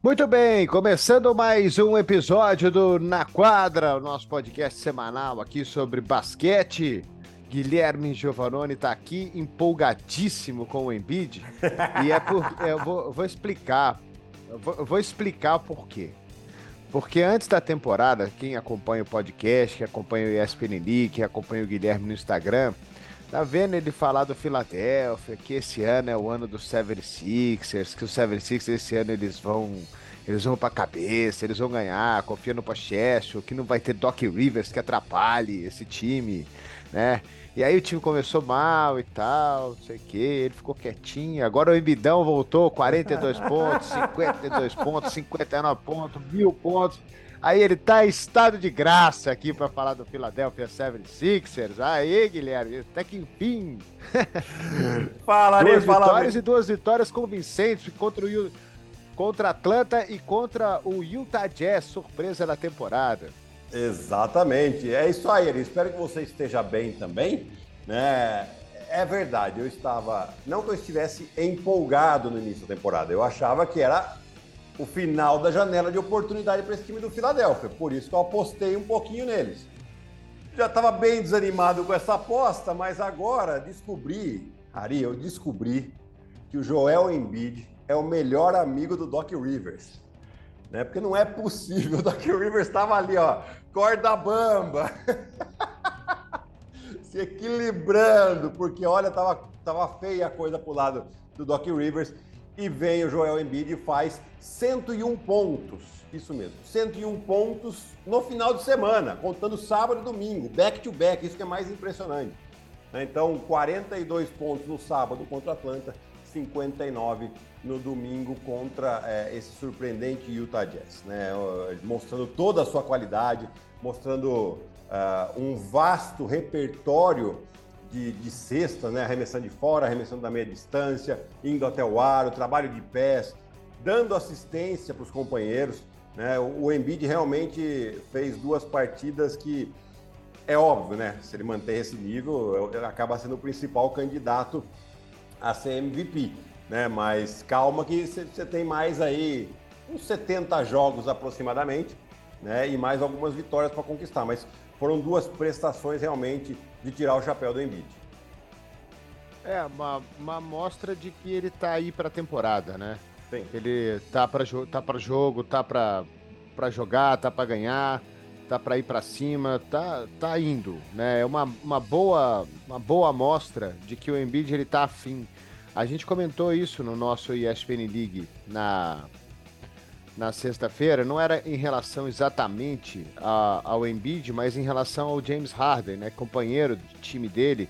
Muito bem, começando mais um episódio do Na Quadra, o nosso podcast semanal aqui sobre basquete. Guilherme Giovanoni está aqui empolgadíssimo com o Embiid e é por, eu vou, vou explicar, eu vou, eu vou explicar por quê. Porque antes da temporada, quem acompanha o podcast, que acompanha o ESPN League, que acompanha o Guilherme no Instagram, tá vendo ele falar do Philadelphia, que esse ano é o ano dos 76ers, que os 76ers esse ano eles vão eles vão pra cabeça, eles vão ganhar, confia no Pochesso, que não vai ter Doc Rivers que atrapalhe esse time, né? E aí o time começou mal e tal, não sei o que, ele ficou quietinho. Agora o Embidão voltou, 42 pontos, 52 pontos, 59 pontos, mil pontos. Aí ele tá em estado de graça aqui para falar do Philadelphia 76ers. Aí, Guilherme, até que enfim. Fala, duas fala, vitórias e duas vitórias convincentes contra o contra Atlanta e contra o Utah Jazz, surpresa da temporada. Exatamente, é isso aí, Ari. Espero que você esteja bem também. Né? É verdade, eu estava. Não que eu estivesse empolgado no início da temporada, eu achava que era o final da janela de oportunidade para esse time do Filadélfia, por isso que eu apostei um pouquinho neles. Já estava bem desanimado com essa aposta, mas agora descobri, Ari, eu descobri que o Joel Embiid é o melhor amigo do Doc Rivers né? Porque não é possível. O Doc Rivers estava ali, ó, corda bamba, se equilibrando, porque olha, tava, tava feia a coisa pro lado do Doc Rivers. E vem o Joel Embiid e faz 101 pontos. Isso mesmo, 101 pontos no final de semana, contando sábado e domingo, back to back, isso que é mais impressionante. Né? Então, 42 pontos no sábado contra Atlanta, 59 no domingo contra é, esse surpreendente Utah Jazz, né? mostrando toda a sua qualidade, mostrando uh, um vasto repertório de, de cesta, né? arremessando de fora, arremessando da meia distância, indo até o aro, trabalho de pés, dando assistência para os companheiros. Né? O, o Embiid realmente fez duas partidas que é óbvio, né? Se ele manter esse nível, ele acaba sendo o principal candidato a ser MVP né? Mas calma que você tem mais aí uns 70 jogos aproximadamente, né? E mais algumas vitórias para conquistar. Mas foram duas prestações realmente de tirar o chapéu do Embiid. É, uma, uma amostra de que ele tá aí para a temporada, né? Sim. Ele tá para tá para jogo, tá para para jogar, tá para ganhar, tá para ir para cima, tá tá indo, né? É uma, uma boa uma boa amostra de que o Embiid ele tá afim a gente comentou isso no nosso ESPN League na, na sexta-feira. Não era em relação exatamente a, ao Embiid, mas em relação ao James Harden, né, companheiro de time dele,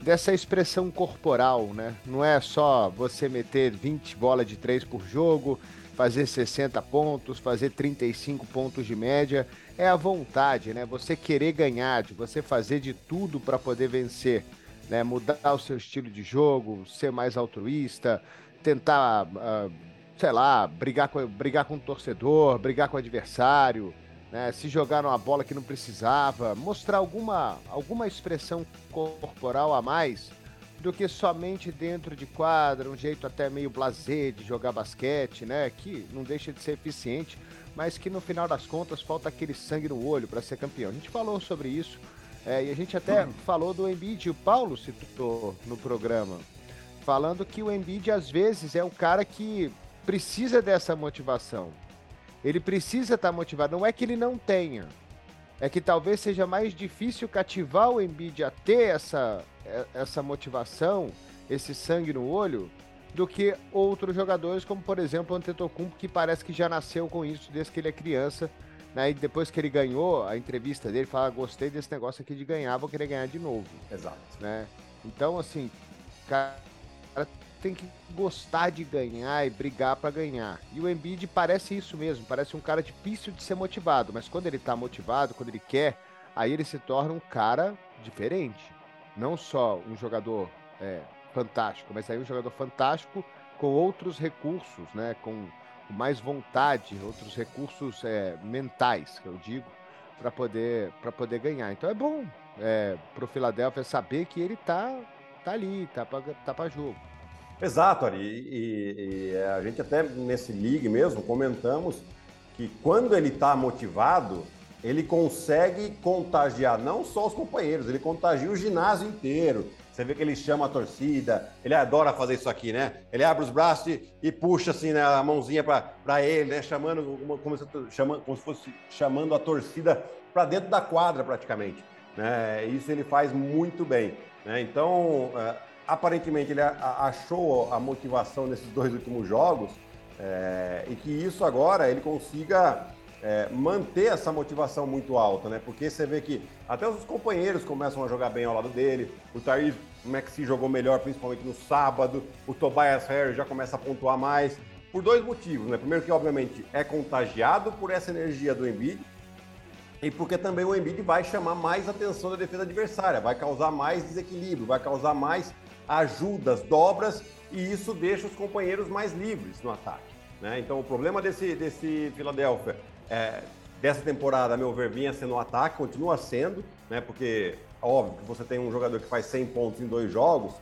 dessa expressão corporal, né? Não é só você meter 20 bolas de 3 por jogo, fazer 60 pontos, fazer 35 pontos de média, é a vontade, né? Você querer ganhar, de você fazer de tudo para poder vencer né? Mudar o seu estilo de jogo, ser mais altruísta, tentar, uh, sei lá, brigar com, brigar com o torcedor, brigar com o adversário, né? Se jogar numa bola que não precisava, mostrar alguma, alguma expressão corporal a mais do que somente dentro de quadra, um jeito até meio blasé de jogar basquete, né? Que não deixa de ser eficiente, mas que no final das contas falta aquele sangue no olho para ser campeão. A gente falou sobre isso é, e a gente até uhum. falou do Embiid, o Paulo citou no programa, falando que o Embiid às vezes é o cara que precisa dessa motivação. Ele precisa estar tá motivado, não é que ele não tenha. É que talvez seja mais difícil cativar o Embiid a ter essa, é, essa motivação, esse sangue no olho, do que outros jogadores, como por exemplo o Antetokounmpo, que parece que já nasceu com isso desde que ele é criança né? E depois que ele ganhou a entrevista dele, fala: gostei desse negócio aqui de ganhar, vou querer ganhar de novo. Exato. Né? Então, assim, cara tem que gostar de ganhar e brigar para ganhar. E o Embiid parece isso mesmo, parece um cara difícil de ser motivado, mas quando ele tá motivado, quando ele quer, aí ele se torna um cara diferente. Não só um jogador é, fantástico, mas aí um jogador fantástico com outros recursos, né? Com mais vontade, outros recursos é, mentais, que eu digo, para poder, poder ganhar. Então é bom é, para o Philadelphia saber que ele tá, tá ali, tá para tá jogo. Exato, Ari. E, e, e, a gente até nesse league mesmo comentamos que quando ele está motivado, ele consegue contagiar não só os companheiros, ele contagia o ginásio inteiro. Você vê que ele chama a torcida, ele adora fazer isso aqui, né? Ele abre os braços e, e puxa assim né, a mãozinha para ele, né? Chamando como se, chamando, como se fosse chamando a torcida para dentro da quadra praticamente. Né? Isso ele faz muito bem. Né? Então, é, aparentemente ele achou a motivação nesses dois últimos jogos é, e que isso agora ele consiga é, manter essa motivação muito alta, né? Porque você vê que até os companheiros começam a jogar bem ao lado dele, o Thaís Maxi jogou melhor, principalmente no sábado, o Tobias Harris já começa a pontuar mais, por dois motivos, né? Primeiro que, obviamente, é contagiado por essa energia do Embiid, e porque também o Embiid vai chamar mais atenção da defesa adversária, vai causar mais desequilíbrio, vai causar mais ajudas, dobras, e isso deixa os companheiros mais livres no ataque. Né? Então, o problema desse, desse Philadelphia, é, dessa temporada, a meu ver, vinha sendo o ataque, continua sendo, né? porque, óbvio, que você tem um jogador que faz 100 pontos em dois jogos,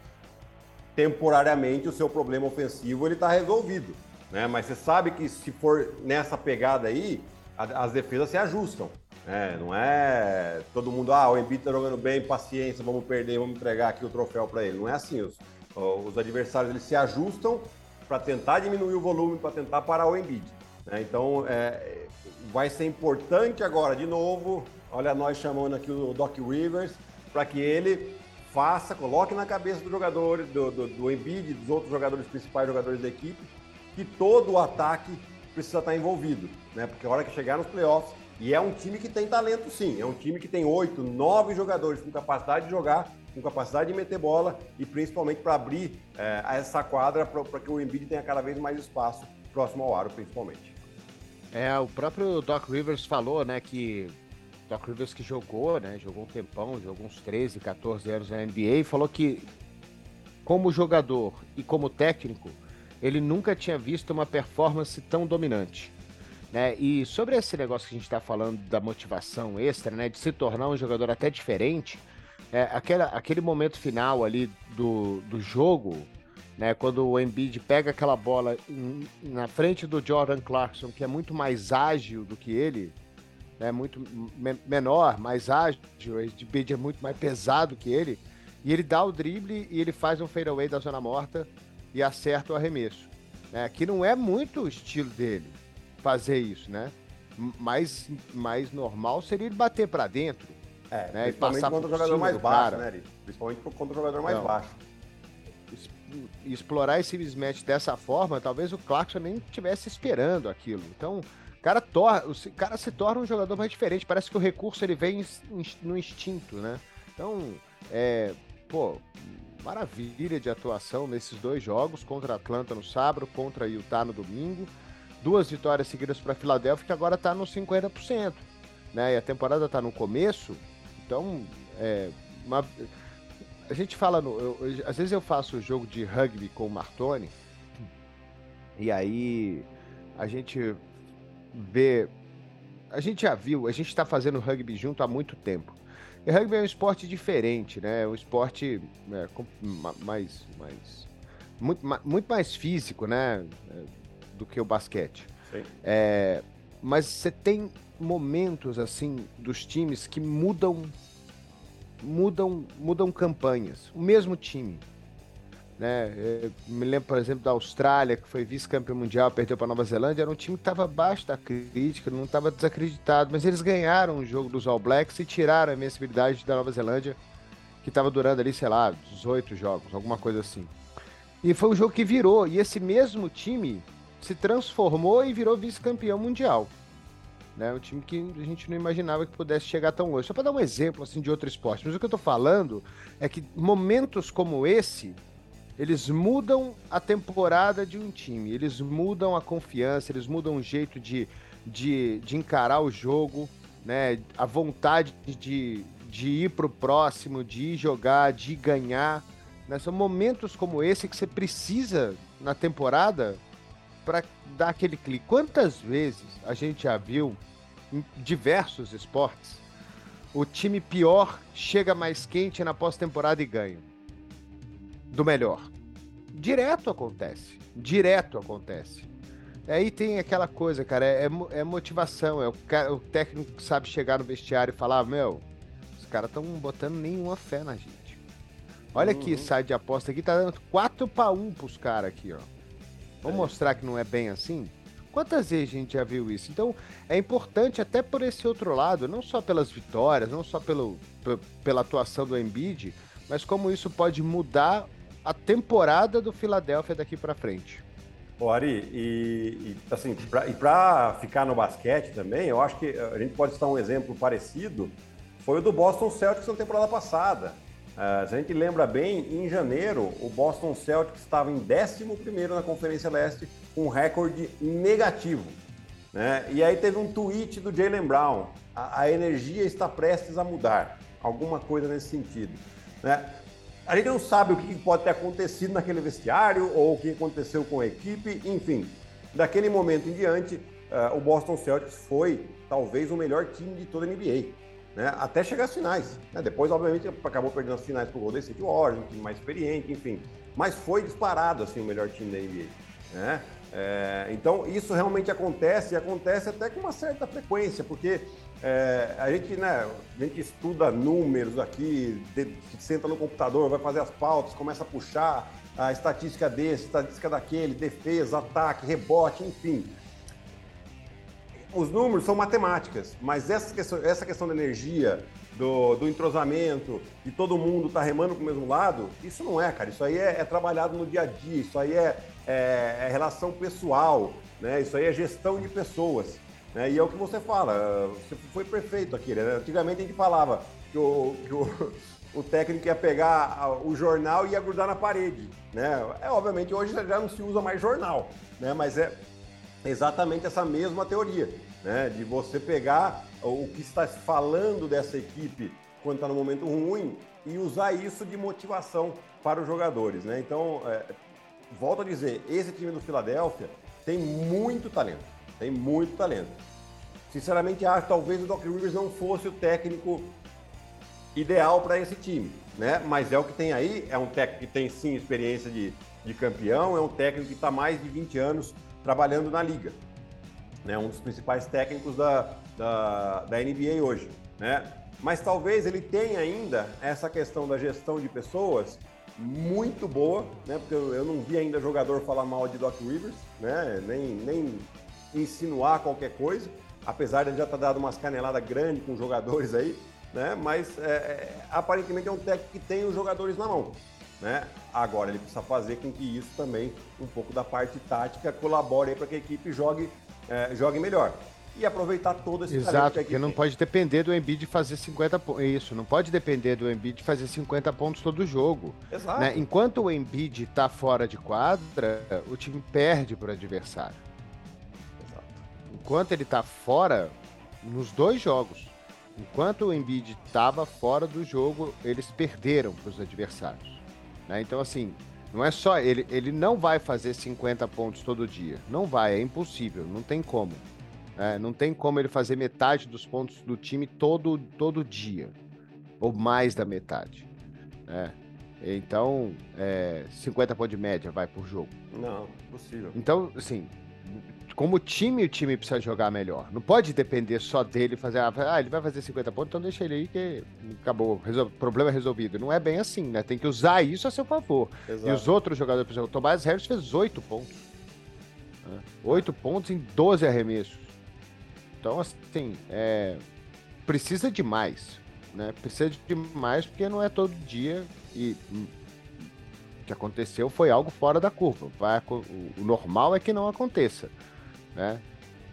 temporariamente o seu problema ofensivo ele está resolvido. Né? Mas você sabe que se for nessa pegada aí, as defesas se ajustam. É, não é todo mundo, ah, o Embiid tá jogando bem, paciência, vamos perder, vamos entregar aqui o troféu para ele. Não é assim. Os, os adversários eles se ajustam para tentar diminuir o volume, para tentar parar o Embiid. Né? Então, é, vai ser importante agora, de novo, olha nós chamando aqui o Doc Rivers, para que ele faça, coloque na cabeça dos jogadores, do, do, do Embiid, dos outros jogadores principais, jogadores da equipe, que todo o ataque precisa estar envolvido, né? Porque a hora que chegar nos playoffs, e é um time que tem talento sim, é um time que tem oito, nove jogadores com capacidade de jogar, com capacidade de meter bola e principalmente para abrir é, essa quadra para que o Embiid tenha cada vez mais espaço próximo ao aro, principalmente. É, o próprio Doc Rivers falou, né, que Doc Rivers que jogou, né, jogou um tempão, jogou uns 13, 14 anos na NBA, falou que como jogador e como técnico, ele nunca tinha visto uma performance tão dominante. Né? E sobre esse negócio que a gente está falando da motivação extra, né? De se tornar um jogador até diferente, é, aquela, aquele momento final ali do, do jogo, né? Quando o Embiid pega aquela bola em, na frente do Jordan Clarkson, que é muito mais ágil do que ele, né? Muito me, menor, mais ágil, o Embiid é muito mais pesado que ele, e ele dá o drible e ele faz um fadeaway da zona morta e acerta o arremesso. Né? Que não é muito o estilo dele fazer isso, né? Mais, mais normal seria ele bater para dentro. É, né? principalmente contra o jogador mais baixo, cara. né, Ari? Principalmente contra o jogador mais Não. baixo. Explorar esse mismatch dessa forma, talvez o Clarkson nem estivesse esperando aquilo. Então, o cara, tor o cara se torna um jogador mais diferente. Parece que o recurso ele vem no instinto, né? Então, é, pô, maravilha de atuação nesses dois jogos, contra Atlanta no sábado, contra Utah no domingo duas vitórias seguidas para a Filadélfia, que agora está nos 50%. Né? E a temporada está no começo, então é, uma... a gente fala, no... eu, eu, às vezes eu faço o jogo de rugby com o Martoni, e aí a gente vê, a gente já viu, a gente está fazendo rugby junto há muito tempo. E rugby é um esporte diferente, né? É um esporte é, mais, mais muito, muito mais físico, né? É, do que o basquete. É, mas você tem momentos assim dos times que mudam mudam mudam campanhas. O mesmo time, né? Eu me lembro, por exemplo, da Austrália, que foi vice-campeão mundial, perdeu para Nova Zelândia, era um time que estava abaixo da crítica, não estava desacreditado, mas eles ganharam o jogo dos All Blacks e tiraram a invencibilidade da Nova Zelândia, que estava durando ali, sei lá, 18 jogos, alguma coisa assim. E foi um jogo que virou, e esse mesmo time se transformou e virou vice-campeão mundial. Né? Um time que a gente não imaginava que pudesse chegar tão longe. Só para dar um exemplo assim de outro esporte. Mas o que eu estou falando é que momentos como esse, eles mudam a temporada de um time, eles mudam a confiança, eles mudam o jeito de, de, de encarar o jogo, né? a vontade de, de ir para o próximo, de ir jogar, de ganhar. Né? São momentos como esse que você precisa na temporada para dar aquele clique. Quantas vezes a gente já viu em diversos esportes o time pior chega mais quente na pós-temporada e ganha do melhor? Direto acontece. Direto acontece. Aí tem aquela coisa, cara, é, é, é motivação. É o, cara, o técnico que sabe chegar no vestiário e falar: Meu, os caras estão botando nenhuma fé na gente. Olha uhum. aqui, sai de aposta aqui, tá dando 4 para 1 pros caras aqui, ó. Vamos mostrar que não é bem assim? Quantas vezes a gente já viu isso? Então, é importante até por esse outro lado, não só pelas vitórias, não só pelo, pela atuação do Embiid, mas como isso pode mudar a temporada do Philadelphia daqui para frente. Ô, Ari, e, e assim, e para ficar no basquete também, eu acho que a gente pode citar um exemplo parecido, foi o do Boston Celtics na temporada passada. Uh, se a gente lembra bem, em janeiro, o Boston Celtics estava em 11 na Conferência Leste, com um recorde negativo. Né? E aí teve um tweet do Jalen Brown: a, a, energia está prestes a mudar. Alguma coisa nesse sentido. Né? A gente não sabe o que pode ter acontecido naquele vestiário ou o que aconteceu com a equipe, enfim. Daquele momento em diante, uh, o Boston Celtics foi talvez o melhor time de toda a NBA né, até chegar às finais. Né? Depois, obviamente, acabou perdendo as finais para o Golden State Warriors, um time mais experiente, enfim. Mas foi disparado assim, o melhor time da NBA. Né? É, então, isso realmente acontece e acontece até com uma certa frequência, porque é, a, gente, né, a gente estuda números aqui, de, senta no computador, vai fazer as pautas, começa a puxar a estatística desse, estatística daquele, defesa, ataque, rebote, enfim os números são matemáticas, mas essa questão, essa questão da energia, do, do entrosamento, e todo mundo tá remando para o mesmo lado, isso não é, cara. Isso aí é, é trabalhado no dia a dia, isso aí é, é, é, relação pessoal, né? Isso aí é gestão de pessoas. Né? E é o que você fala, você foi perfeito aqui. Né? Antigamente a gente falava que o, que o, o técnico ia pegar o jornal e ia grudar na parede. Né? É, obviamente hoje já não se usa mais jornal, né? mas é exatamente essa mesma teoria, né? De você pegar o que está falando dessa equipe quando está no momento ruim e usar isso de motivação para os jogadores, né? Então, é, volto a dizer, esse time do Filadélfia tem muito talento, tem muito talento. Sinceramente, acho que talvez o Doc Rivers não fosse o técnico ideal para esse time, né? Mas é o que tem aí, é um técnico que tem sim experiência de, de campeão, é um técnico que está mais de 20 anos trabalhando na liga. Né? Um dos principais técnicos da, da, da NBA hoje. Né? Mas talvez ele tenha ainda essa questão da gestão de pessoas muito boa, né? Porque eu, não vi ainda jogador falar mal de Doc Rivers, né? Nem, nem insinuar qualquer coisa, apesar de ele já estar dado umas caneladas grandes com jogadores aí, né? Mas é, é, aparentemente é um técnico que tem os jogadores na mão. Né? Agora ele precisa fazer com que isso também, um pouco da parte tática, colabore para que a equipe jogue, é, jogue melhor. E aproveitar todo esse Exato, porque não tem. pode depender do Embiid fazer 50 pontos. Isso, não pode depender do Embiid fazer 50 pontos todo jogo. Exato. Né? Enquanto o Embiid está fora de quadra, o time perde para o adversário. Exato. Enquanto ele está fora, nos dois jogos, enquanto o Embiid estava fora do jogo, eles perderam para os adversários. Né? Então, assim, não é só. Ele, ele não vai fazer 50 pontos todo dia. Não vai, é impossível, não tem como. É, não tem como ele fazer metade dos pontos do time todo, todo dia. Ou mais da metade. É. Então, é, 50 pontos de média vai por jogo. Não, possível. Então, assim, como time, o time precisa jogar melhor. Não pode depender só dele fazer. Ah, ele vai fazer 50 pontos, então deixa ele aí que acabou. Resol... problema resolvido. Não é bem assim, né? Tem que usar isso a seu favor. Exato. E os outros jogadores, por exemplo, o Tobias Harris fez 8 pontos. Né? 8 pontos em 12 arremessos. Então, assim, é... precisa de mais. Né? Precisa de mais porque não é todo dia e hum, o que aconteceu foi algo fora da curva. Vai, o normal é que não aconteça né?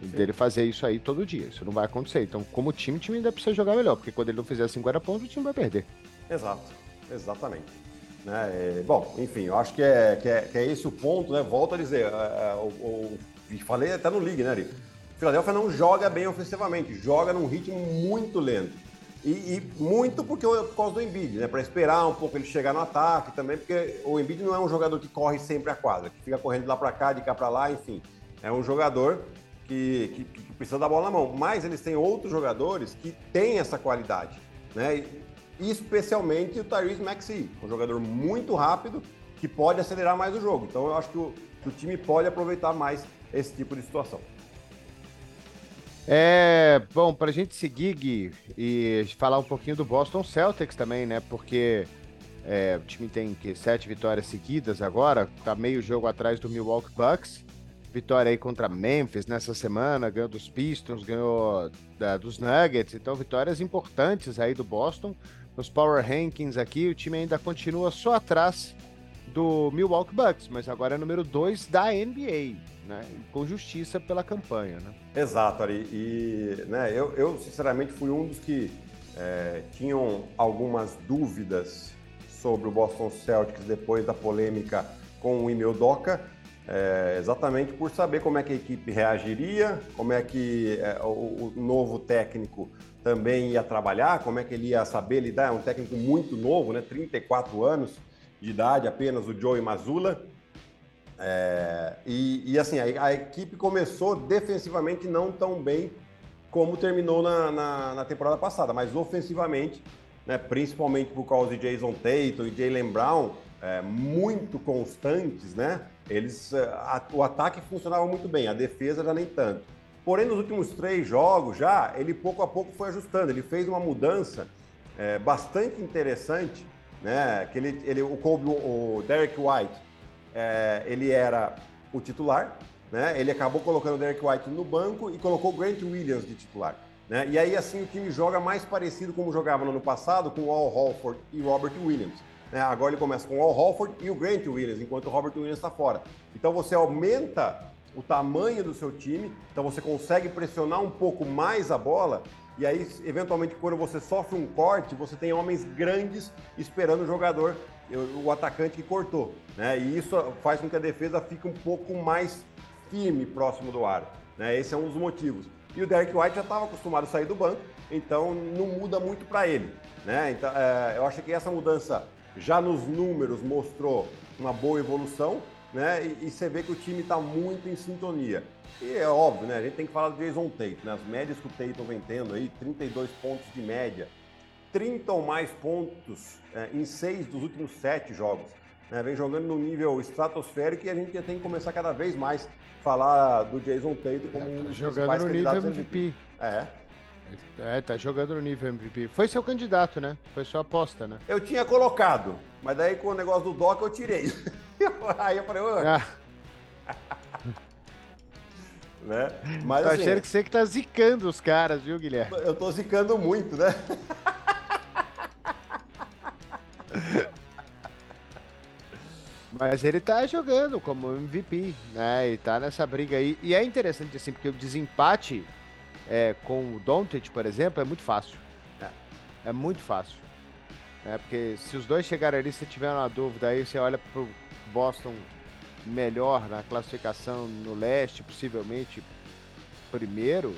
Sim. Dele fazer isso aí todo dia. Isso não vai acontecer. Então, como time, o time ainda precisa jogar melhor, porque quando ele não fizer 50 pontos, o time vai perder. Exato, exatamente. Né? É, bom, enfim, eu acho que é, que é, que, é, esse o ponto, né? Volto a dizer, é, é, o, o, falei até no League, né, Ari? O Philadelphia não joga bem ofensivamente, joga num ritmo muito lento. E, e muito porque por causa do Embiid, né? Para esperar um pouco ele chegar no ataque também, porque o Embiid não é um jogador que corre sempre a quadra, que fica correndo de lá para cá, de cá para lá, enfim. É um jogador que, que, que, precisa da bola na mão. Mas eles têm outros jogadores que têm essa qualidade. Né? E, especialmente o Tyrese Maxey, um jogador muito rápido, que pode acelerar mais o jogo. Então eu acho que o, que o time pode aproveitar mais esse tipo de situação. É, bom, para a gente seguir, Gui, e falar um pouquinho do Boston Celtics também, né? Porque é, o time tem que, sete vitórias seguidas agora, tá meio jogo atrás do Milwaukee Bucks. Vitória aí contra Memphis nessa semana, ganhou dos Pistons, ganhou da, dos Nuggets, então vitórias importantes aí do Boston. Nos Power Rankings aqui, o time ainda continua só atrás do Milwaukee Bucks, mas agora é número 2 da NBA, né? Com justiça pela campanha, né? Exato, Ari. E né, eu, eu, sinceramente, fui um dos que é, tinham algumas dúvidas sobre o Boston Celtics depois da polêmica com o Emil Doca, é, exatamente por saber como é que a equipe reagiria, como é que é, o, o, novo técnico também ia trabalhar, como é que ele ia saber lidar. É um técnico muito novo, né? 34 anos de idade apenas, o Joey Mazula. É, e, e, assim, a, a, equipe começou defensivamente não tão bem como terminou na, na, na temporada passada, mas ofensivamente, né, principalmente por causa de Jason Tatum e Jalen Brown, é, muito constantes, né? Eles, é, a, o ataque funcionava muito bem, a defesa já nem tanto. Porém, nos últimos três jogos já, ele pouco a pouco foi ajustando. Ele fez uma mudança é, bastante interessante né? Que ele, ele, o Kobe, o Derek White, é, ele era o titular, né? Ele acabou colocando o Derek White no banco e colocou o Grant Williams de titular. Né? E aí, assim, o time joga mais parecido como jogava no ano passado com o Al Holford e Robert Williams. Né? Agora ele começa com o Al Holford e o Grant Williams, enquanto o Robert Williams está fora. Então você aumenta o tamanho do seu time, então você consegue pressionar um pouco mais a bola e aí, eventualmente, quando você sofre um corte, você tem homens grandes esperando o jogador, o atacante que cortou. Né? E isso faz com que a defesa fique um pouco mais firme próximo do ar. Né? Esse é um dos motivos. E o Derek White já estava acostumado a sair do banco, então não muda muito para ele. Né? Então, é, eu acho que essa mudança já nos números mostrou uma boa evolução, né? E, e você vê que o time está muito em sintonia. E é óbvio, né? A gente tem que falar do Jason Tate, né? As médias que o Tate vem tendo aí, 32 pontos de média, 30 ou mais pontos é, em seis dos últimos sete jogos. Né? Vem jogando no nível estratosférico e a gente tem que começar cada vez mais falar do Jason Tate como um dos jogando no nível MVP. MVP. É. É, tá jogando no nível MVP. Foi seu candidato, né? Foi sua aposta, né? Eu tinha colocado, mas daí com o negócio do Doc eu tirei. Aí eu falei, ah. né? Mas, tô assim, achando que você que tá zicando os caras, viu, Guilherme? Eu tô zicando muito, né? Mas ele tá jogando como MVP, né? E tá nessa briga aí. E é interessante, assim, porque o desempate é, com o Doncic, por exemplo, é muito fácil. É, é muito fácil. É, porque se os dois chegarem ali, se tiver uma dúvida, aí você olha pro Boston melhor na classificação no leste, possivelmente primeiro,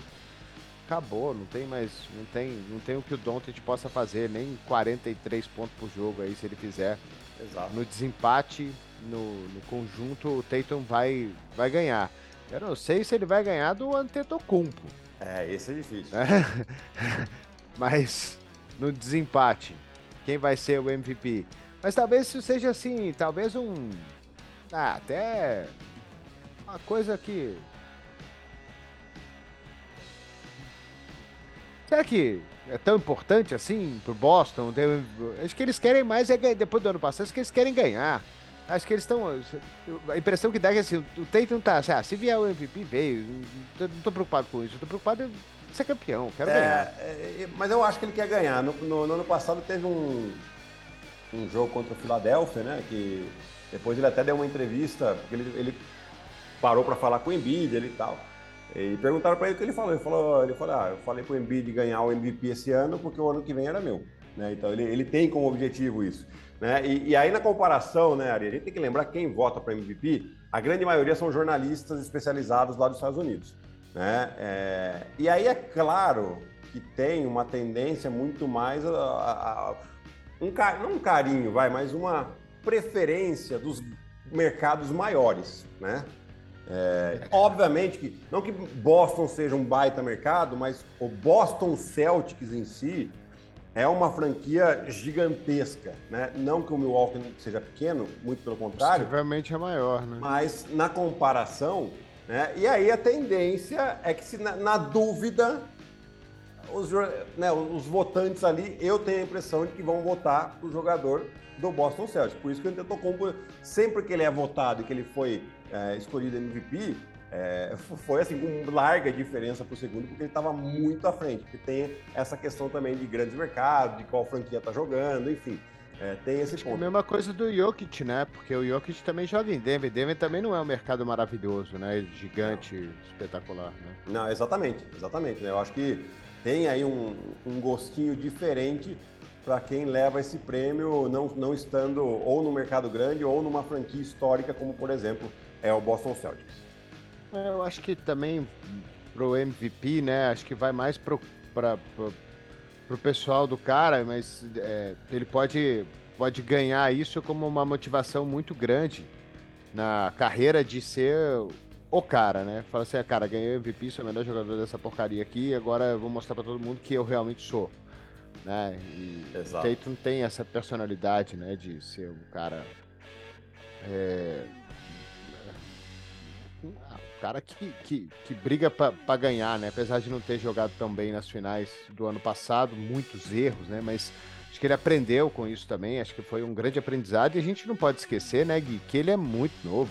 acabou, não tem mais, não tem, não tem o que o Doncic possa fazer, nem 43 pontos por jogo aí se ele fizer. Exato. No desempate, no, no conjunto, o Tatum vai, vai ganhar. Eu não sei se ele vai ganhar do Antetokounmpo. É, esse é difícil. Mas no desempate, quem vai ser o MVP? Mas talvez isso seja assim, talvez um ah, até uma coisa que. Será que é tão importante assim pro Boston? Acho que eles querem mais é depois do ano passado, acho que eles querem ganhar. Acho que eles estão. A impressão que dá é que assim, o Tatum tá assim, ah, se vier o MVP, veio. Não tô preocupado com isso, eu tô preocupado em ser campeão, quero é, ganhar. É, mas eu acho que ele quer ganhar. No, no, no ano passado teve um, um jogo contra o Philadelphia, né? Que depois ele até deu uma entrevista, porque ele, ele parou para falar com o Embiid ele e tal. E perguntaram para ele o que ele falou. Ele falou, ele falou ah, eu falei para o Embiid ganhar o MVP esse ano porque o ano que vem era meu. Né? Então ele, ele tem como objetivo isso. Né? E, e aí na comparação, né, Ari, a gente tem que lembrar quem vota para MVP, a grande maioria são jornalistas especializados lá dos Estados Unidos. Né? É, e aí é claro que tem uma tendência muito mais a, a, a um, não um carinho, vai, mas uma preferência dos mercados maiores, né? É, obviamente que não que Boston seja um baita mercado, mas o Boston Celtics em si é uma franquia gigantesca, né? Não que o Milwaukee seja pequeno, muito pelo contrário. Possivelmente é maior, né? Mas na comparação, né? E aí a tendência é que se na, na dúvida os, né, os votantes ali, eu tenho a impressão de que vão votar o jogador do Boston Celtics. Por isso que o Antetokounmpo, sempre que ele é votado e que ele foi é, escolhido MVP, é, foi assim com larga diferença para o segundo, porque ele estava muito à frente. Porque tem essa questão também de grandes mercados, de qual franquia está jogando, enfim. É, tem esse ponto. A mesma coisa do Jokic, né? Porque o Jokic também joga em Denver. Denver também não é um mercado maravilhoso, né? Gigante, não. espetacular, né? Não, exatamente, exatamente. Né? Eu acho que tem aí um, um gostinho diferente para quem leva esse prêmio não, não estando ou no mercado grande ou numa franquia histórica, como por exemplo é o Boston Celtics. É, eu acho que também pro MVP, né? Acho que vai mais pro, pra, pro, pro pessoal do cara, mas é, ele pode, pode ganhar isso como uma motivação muito grande na carreira de ser o cara, né? Fala assim, ah, cara, ganhei o MVP, sou o melhor jogador dessa porcaria aqui, agora eu vou mostrar para todo mundo que eu realmente sou. Né? E Exato. Tatum tem essa personalidade, né, de ser um cara... É... Cara que, que, que briga para ganhar, né? Apesar de não ter jogado tão bem nas finais do ano passado, muitos erros, né? Mas acho que ele aprendeu com isso também. Acho que foi um grande aprendizado. E a gente não pode esquecer, né, Gui, que ele é muito novo.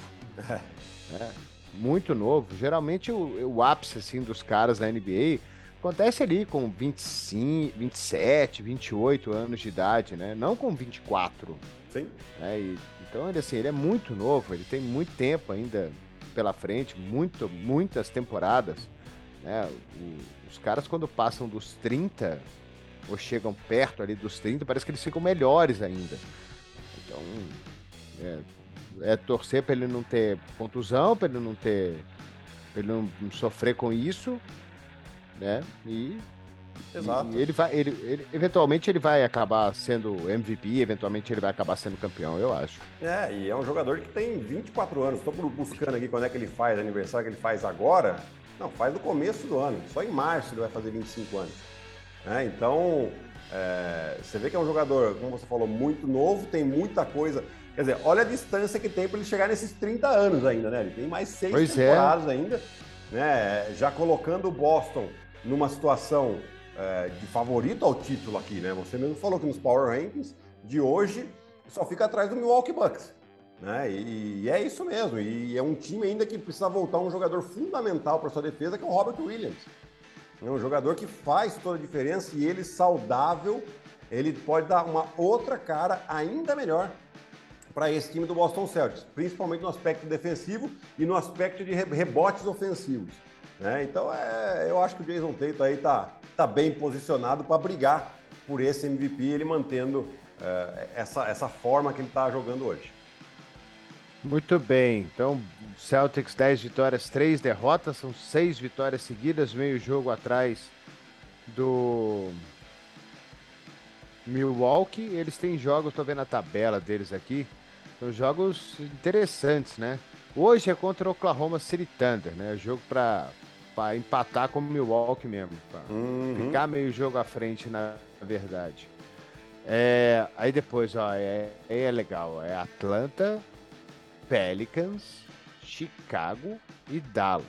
né? muito novo. Geralmente o, o ápice assim, dos caras da NBA acontece ali com 25, 27, 28 anos de idade, né? Não com 24. Sim. Né? E, então, ele, assim, ele é muito novo, ele tem muito tempo ainda pela frente, muito, muitas temporadas. Né? O, os caras, quando passam dos 30, ou chegam perto ali dos 30, parece que eles ficam melhores ainda. Então, é, é torcer para ele não ter contusão, para ele não ter. Pra ele não sofrer com isso, né? E. Exato. E ele vai, ele, ele, eventualmente ele vai acabar sendo MVP, eventualmente ele vai acabar sendo campeão, eu acho. É, e é um jogador que tem 24 anos. Estou buscando aqui quando é que ele faz aniversário, que ele faz agora. Não, faz no começo do ano. Só em março ele vai fazer 25 anos. É, então, é, você vê que é um jogador, como você falou, muito novo, tem muita coisa. Quer dizer, olha a distância que tem para ele chegar nesses 30 anos ainda, né? Ele tem mais seis pois é. temporadas é. ainda, né? Já colocando o Boston numa situação é, de favorito ao título aqui, né? Você mesmo falou que nos Power Rankings de hoje só fica atrás do Milwaukee Bucks. Né? E, e, é isso mesmo. E é um time ainda que precisa voltar um jogador fundamental para sua defesa, que é o Robert Williams. É um jogador que faz toda a diferença e ele saudável, ele pode dar uma outra cara ainda melhor para esse time do Boston Celtics, principalmente no aspecto defensivo e no aspecto de rebotes ofensivos. Né? Então, é, eu acho que o Jason Tatum aí tá, tá bem posicionado para brigar por esse MVP, ele mantendo é, essa, essa forma que ele está jogando hoje. Muito bem, então Celtics 10 vitórias, 3 derrotas, são 6 vitórias seguidas, meio jogo atrás do Milwaukee. Eles têm jogos, estou vendo a tabela deles aqui. São jogos interessantes, né? Hoje é contra o Oklahoma City Thunder, né? Jogo para para empatar com o Milwaukee mesmo, pra uhum. ficar meio jogo à frente, na verdade. É, aí depois, ó, é, é legal, é Atlanta, Pelicans, Chicago e Dallas.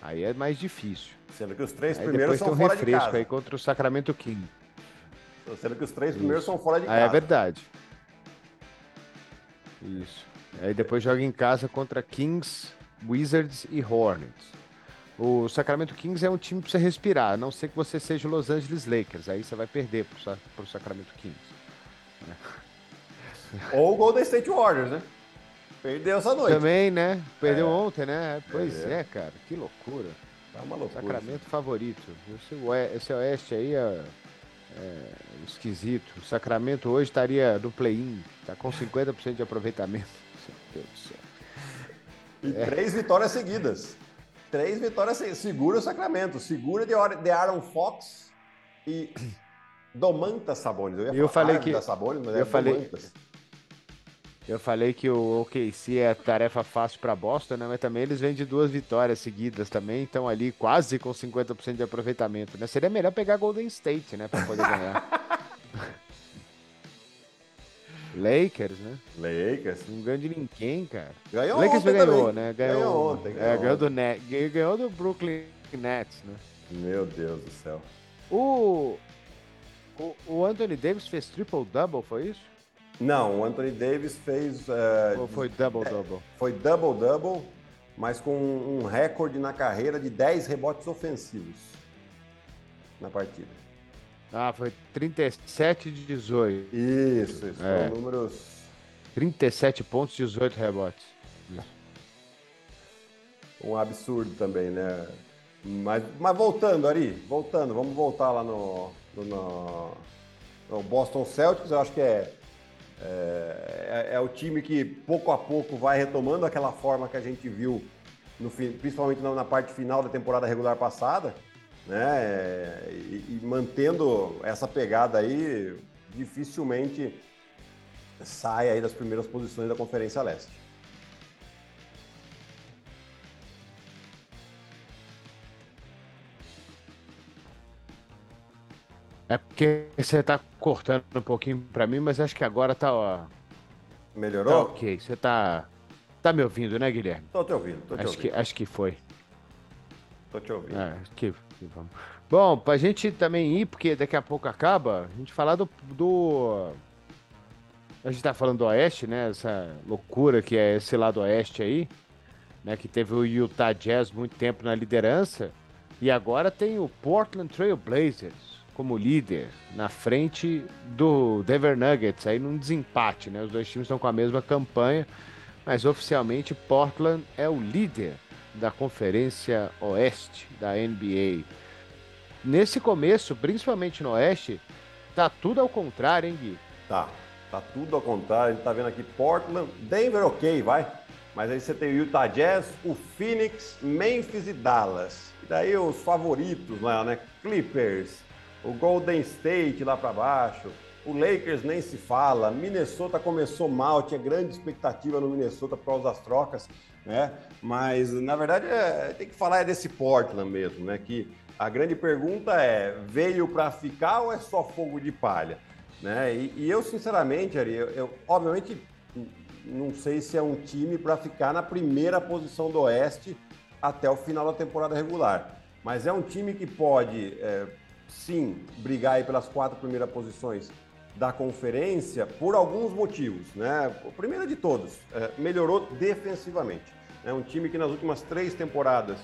Aí é mais difícil. Sendo que os três aí primeiros são fora de casa. aí contra o Sacramento King. Sendo que os três primeiros Isso. são fora de casa. Ah, é verdade. Isso. Aí depois joga em casa contra Kings, Wizards e Hornets. O Sacramento Kings é um time para você respirar, a não ser que você seja o Los Angeles Lakers. Aí você vai perder para o Sacramento Kings. Ou o Golden State Warriors, né? Perdeu essa noite. Também, né? Perdeu é. ontem, né? Pois é. é. cara. Que loucura. Tá uma loucura. Sacramento favorito. Esse oeste aí é é, esquisito. O Sacramento hoje estaria no play-in, tá com 50% de aproveitamento. E é. três vitórias seguidas. Três vitórias segura o Sacramento. Segura de Aaron Fox e Domantas Sabonis. Eu, ia eu falei que Sabonis, mas eu é falei, Eu falei que o OKC é tarefa fácil para Boston, né? Mas também eles vêm de duas vitórias seguidas também, então ali quase com 50% de aproveitamento, né? Seria melhor pegar Golden State, né, para poder ganhar. Lakers, né? Lakers. Não ganha de ninguém, cara. Ganhou Lakers ontem ganhou, também. né? Ganhou, Ganhou ontem, É, ganhou ganhou, do. Net, ganhou do Brooklyn Nets, né? Meu Deus do céu. O, o, o Anthony Davis fez triple-double, foi isso? Não, o Anthony Davis fez. é, Ou foi double-double? foi double-double, mas com um recorde na carreira de 10 rebotes ofensivos na partida. Ah, foi 37 de 18. Isso, isso. É. Foram números. 37 pontos, 18 rebotes. Um absurdo também, né? Mas, mas voltando, Ari, voltando, vamos voltar lá no, no, no- Boston Celtics, eu acho que é, é, é- é o time que pouco a pouco vai retomando aquela forma que a gente viu, no, principalmente na, na parte final da temporada regular passada, né? E, e mantendo essa pegada aí, dificilmente sai aí das primeiras posições da Conferência Leste. É porque você tá cortando um pouquinho pra mim, mas acho que agora tá, ó, tá Melhorou? ok. Você tá, tá me ouvindo, né, Guilherme? Tô te ouvindo, tô te Acho ouvindo. que, acho que foi. Tô te ouvindo. É, que, que vamos. Bom, pra gente também ir, porque daqui a pouco acaba, a gente falar do, do. A gente tá falando do Oeste, né? Essa loucura que é esse lado Oeste aí, né? Que teve o Utah Jazz muito tempo na liderança. E agora tem o Portland Trail Blazers como líder na frente do Denver Nuggets, aí num desempate, né? Os dois times estão com a mesma campanha, mas oficialmente Portland é o líder da Conferência Oeste da NBA. Nesse começo, principalmente no Oeste, tá tudo ao contrário, hein, Gui? Tá, tá tudo ao contrário. A gente tá vendo aqui Portland, Denver ok, vai. Mas aí você tem o Utah Jazz, o Phoenix, Memphis e Dallas. E daí os favoritos lá, né? Clippers, o Golden State lá para baixo, o Lakers nem se fala, Minnesota começou mal, tinha grande expectativa no Minnesota por causa das trocas, né? Mas na verdade é, tem que falar é desse Portland mesmo, né? Que a grande pergunta é: veio para ficar ou é só fogo de palha? Né? E, e eu, sinceramente, Ari, eu, eu, obviamente não sei se é um time para ficar na primeira posição do Oeste até o final da temporada regular. Mas é um time que pode, é, sim, brigar aí pelas quatro primeiras posições da conferência por alguns motivos. Né? O primeiro de todos, é, melhorou defensivamente. É um time que nas últimas três temporadas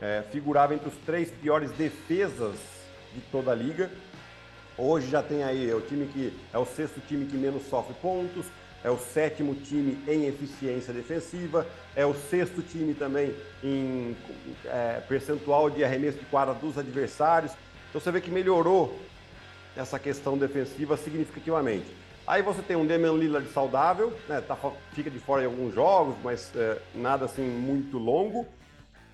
é, figurava entre os três piores defesas de toda a liga. Hoje já tem aí é o time que é o sexto time que menos sofre pontos, é o sétimo time em eficiência defensiva, é o sexto time também em é, percentual de arremesso de quadra dos adversários. Então você vê que melhorou essa questão defensiva significativamente. Aí você tem um Damian Lillard saudável, né, tá, fica de fora em alguns jogos, mas é, nada assim muito longo.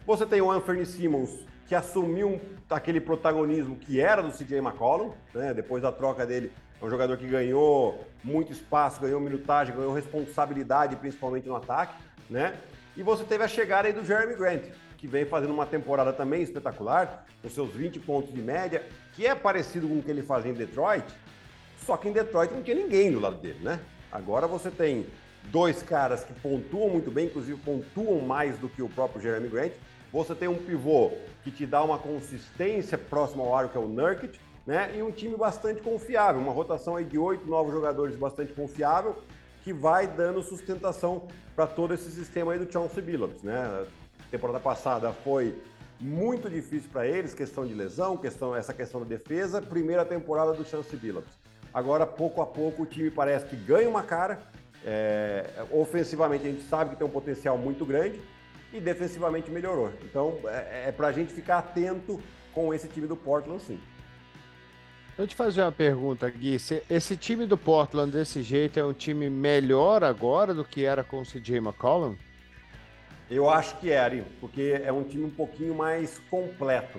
Você tem o Anthony Simmons, que assumiu aquele protagonismo que era do CJ McCollum, né, depois da troca dele é um jogador que ganhou muito espaço, ganhou minutagem, ganhou responsabilidade, principalmente no ataque, né? E você teve a chegada aí do Jeremy Grant, que vem fazendo uma temporada também espetacular, com seus 20 pontos de média, que é parecido com o que ele fazia em Detroit, só que em Detroit não tinha ninguém do lado dele, né? Agora você tem dois caras que pontuam muito bem, inclusive pontuam mais do que o próprio Jeremy Grant. Você tem um pivô que te dá uma consistência próxima ao aro, que é o Nurkic, né? E um time bastante confiável, uma rotação aí de oito novos jogadores bastante confiável, que vai dando sustentação para todo esse sistema aí do Chauncey Billups, né? A temporada passada foi muito difícil para eles, questão de lesão, questão essa questão da defesa. Primeira temporada do Chauncey Billups. Agora, pouco a pouco, o time parece que ganha uma cara. É, ofensivamente, a gente sabe que tem um potencial muito grande e defensivamente melhorou. Então, é, é para a gente ficar atento com esse time do Portland, sim. Eu te fazer uma pergunta, Gui. Esse time do Portland desse jeito é um time melhor agora do que era com o CJ McCollum? Eu acho que é, Ari, porque é um time um pouquinho mais completo.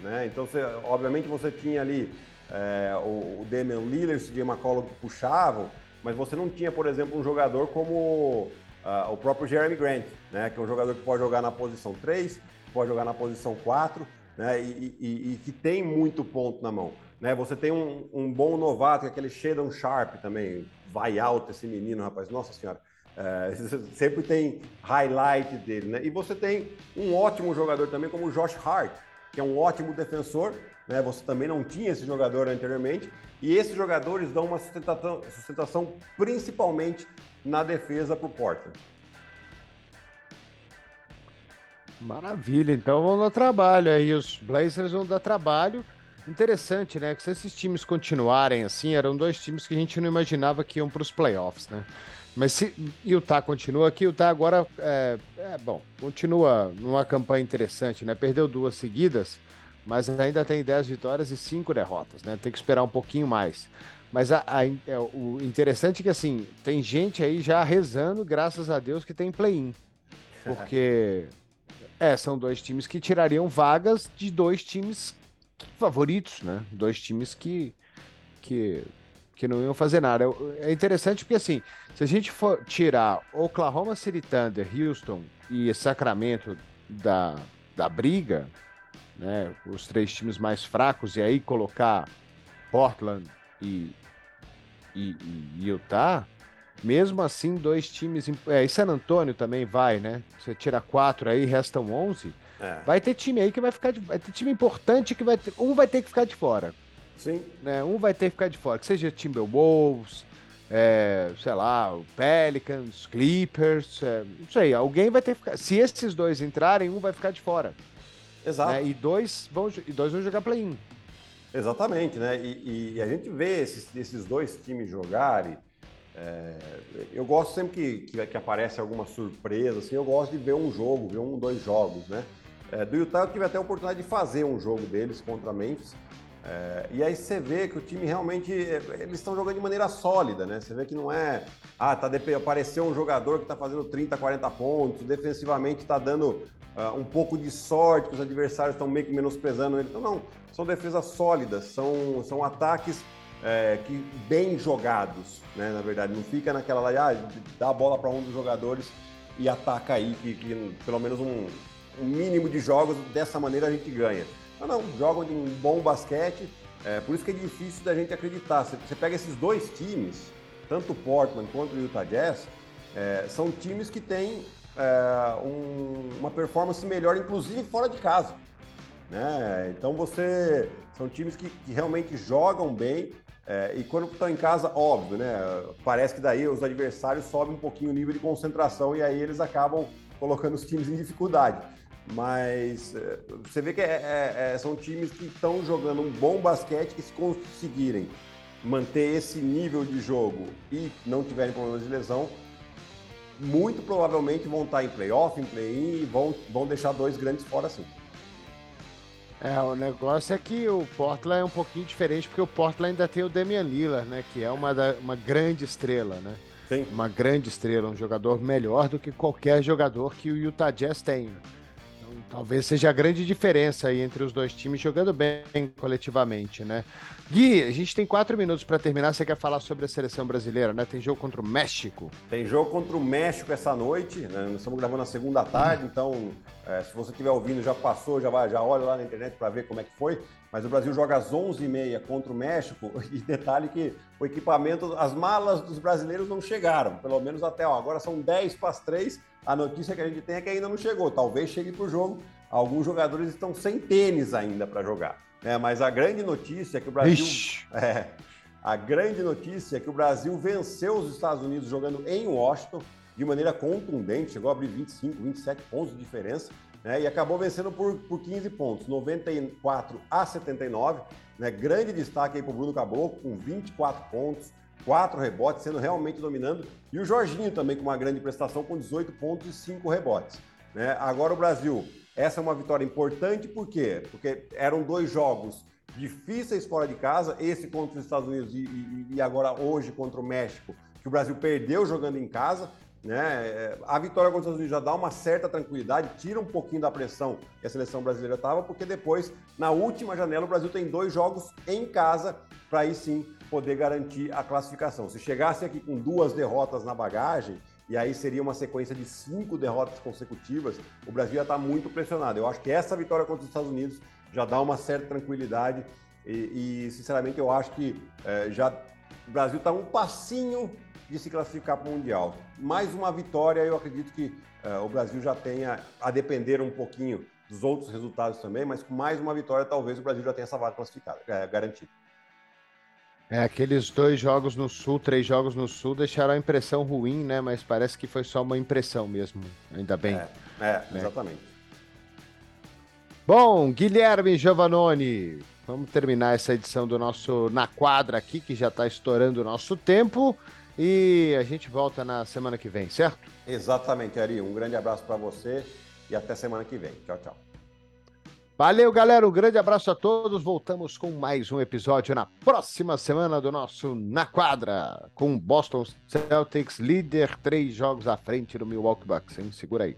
Né? Então, você, obviamente, você tinha ali é, o, o Damian Lillard o CJ McCollum puxavam, mas você não tinha, por exemplo, um jogador como uh, o próprio Jeremy Grant, né, que é um jogador que pode jogar na posição 3, pode jogar na posição 4, né, e, e, e que tem muito ponto na mão. Né? Você tem um, um bom novato, que é aquele Shadon Sharp também, vai alto esse menino, rapaz, nossa senhora. É, sempre tem highlight dele, né? E você tem um ótimo jogador também, como o Josh Hart, que é um ótimo defensor, né? Você também não tinha esse jogador anteriormente, e esses jogadores dão uma sustentação, sustentação principalmente na defesa para o Portland. Maravilha, então vamos dar trabalho aí. Os Blazers vão dar trabalho. Interessante, né? Que se esses times continuarem assim, eram dois times que a gente não imaginava que iam para os playoffs, né? Mas se Utah continua aqui, Utah agora é, é, bom, continua numa campanha interessante, né? Perdeu duas seguidas, mas ainda tem 10 vitórias e 5 derrotas, né? Tem que esperar um pouquinho mais. Mas a, a, é, o interessante é que assim, tem gente aí já rezando, graças a Deus, que tem play-in. Porque é, são dois times que tirariam vagas de dois times favoritos, né? Dois times que, que, que não iam fazer nada. É interessante porque, assim, se a gente for tirar Oklahoma City Thunder, Houston e Sacramento da, da briga, né? Os três times mais fracos, e aí colocar Portland e, e, e Utah, mesmo assim, dois times. É, e San Antônio também vai, né? Você tira quatro aí, restam onze é. Vai ter time aí que vai ficar de, vai ter time importante que vai ter, um vai ter que ficar de fora. Sim. Né? Um vai ter que ficar de fora, que seja Timberwolves, é, sei lá, Pelicans, Clippers, é, não sei, alguém vai ter que ficar. Se esses dois entrarem, um vai ficar de fora. Exato. Né? E dois vão e dois vão jogar play-in. Exatamente, né? E, e, a gente vê esses, esses dois times jogarem. É, eu gosto sempre que, que, que, aparece alguma surpresa, assim, eu gosto de ver um jogo, ver um, dois jogos, né? É, do Utah eu tive até a oportunidade de fazer um jogo deles contra Memphis. É, e aí você vê que o time realmente eles estão jogando de maneira sólida, né? Você vê que não é ah, tá apareceu um jogador que está fazendo 30, 40 pontos, defensivamente está dando uh, um pouco de sorte, que os adversários estão meio que menosprezando ele. Então não, são defesas sólidas, são, são ataques é, que bem jogados, né? Na verdade, não fica naquela lá, ah, dá a bola para um dos jogadores e ataca aí, que, que pelo menos um, um mínimo de jogos, dessa maneira a gente ganha. Não, não, jogam de um bom basquete, é, por isso que é difícil da gente acreditar. Você, pega esses dois times, tanto o Portland quanto o Utah Jazz, é, são times que têm é, um, uma performance melhor, inclusive fora de casa. Né? Então você são times que, que realmente jogam bem é, e quando estão em casa, óbvio, né? Parece que daí os adversários sobem um pouquinho o nível de concentração e aí eles acabam colocando os times em dificuldade. Mas é, você vê que é, é, é, são times que estão jogando um bom basquete e se conseguirem manter esse nível de jogo e não tiverem problemas de lesão, muito provavelmente vão estar em playoff, em play-in e vão, vão deixar dois grandes fora sim. É, o negócio é que o Portland é um pouquinho diferente, porque o Portland ainda tem o Damian Lillard, né? Que é uma, da, uma grande estrela, né? Sim. Uma grande estrela, um jogador melhor do que qualquer jogador que o Utah Jazz tem. Talvez seja a grande diferença aí entre os dois times jogando bem coletivamente, né? Gui, a gente tem quatro minutos para terminar. Você quer falar sobre a seleção brasileira, né? Tem jogo contra o México. Tem jogo contra o México essa noite. Né? Nós estamos gravando na segunda tarde, então é, se você estiver ouvindo, já passou, já vai, já olha lá na internet para ver como é que foi. Mas o Brasil joga às 11h30 contra o México. E detalhe que o equipamento, as malas dos brasileiros não chegaram, pelo menos até ó, agora são 10 para as 3. A notícia que a gente tem é que ainda não chegou. Talvez chegue para o jogo. Alguns jogadores estão sem tênis ainda para jogar. É, mas a grande notícia é que o Brasil. É, a grande notícia é que o Brasil venceu os Estados Unidos jogando em Washington de maneira contundente, chegou a abrir 25, 27 pontos de diferença, né, e acabou vencendo por, por 15 pontos, 94 a 79. Né, grande destaque aí para o Bruno Caboclo, com 24 pontos, 4 rebotes, sendo realmente dominando. E o Jorginho também com uma grande prestação, com 18 pontos e 5 rebotes. Né? Agora o Brasil essa é uma vitória importante, por quê? Porque eram dois jogos difíceis fora de casa, esse contra os Estados Unidos e, e, e agora hoje contra o México, que o Brasil perdeu jogando em casa. Né? É, a vitória contra os Estados Unidos já dá uma certa tranquilidade, tira um pouquinho da pressão que a seleção brasileira estava, porque depois, na última janela, o Brasil tem dois jogos em casa para aí sim poder garantir a classificação. Se chegasse aqui com duas derrotas na bagagem, e aí seria uma sequência de cinco derrotas consecutivas, o Brasil já está muito pressionado. Eu acho que essa vitória contra os Estados Unidos já dá uma certa tranquilidade e, e sinceramente, eu acho que é, já o Brasil está um passinho de se classificar para o Mundial. Mais uma vitória, eu acredito que é, o Brasil já tenha, a depender um pouquinho dos outros resultados também, mas com mais uma vitória, talvez o Brasil já tenha essa vaga classificada, é, garantida. É, aqueles dois jogos no Sul, três jogos no Sul, deixaram a impressão ruim, né? Mas parece que foi só uma impressão mesmo, ainda bem. É, é né? exatamente. Bom, Guilherme Giovannoni, vamos terminar essa edição do nosso Na Quadra aqui, que já está estourando o nosso tempo. E a gente volta na semana que vem, certo? Exatamente, Ari. Um grande abraço para você e até semana que vem. Tchau, tchau. Valeu, galera. Um grande abraço a todos. Voltamos com mais um episódio na próxima semana do nosso Na Quadra, com Boston Celtics, líder, três jogos à frente do Milwaukee Bucks, hein? Segura aí.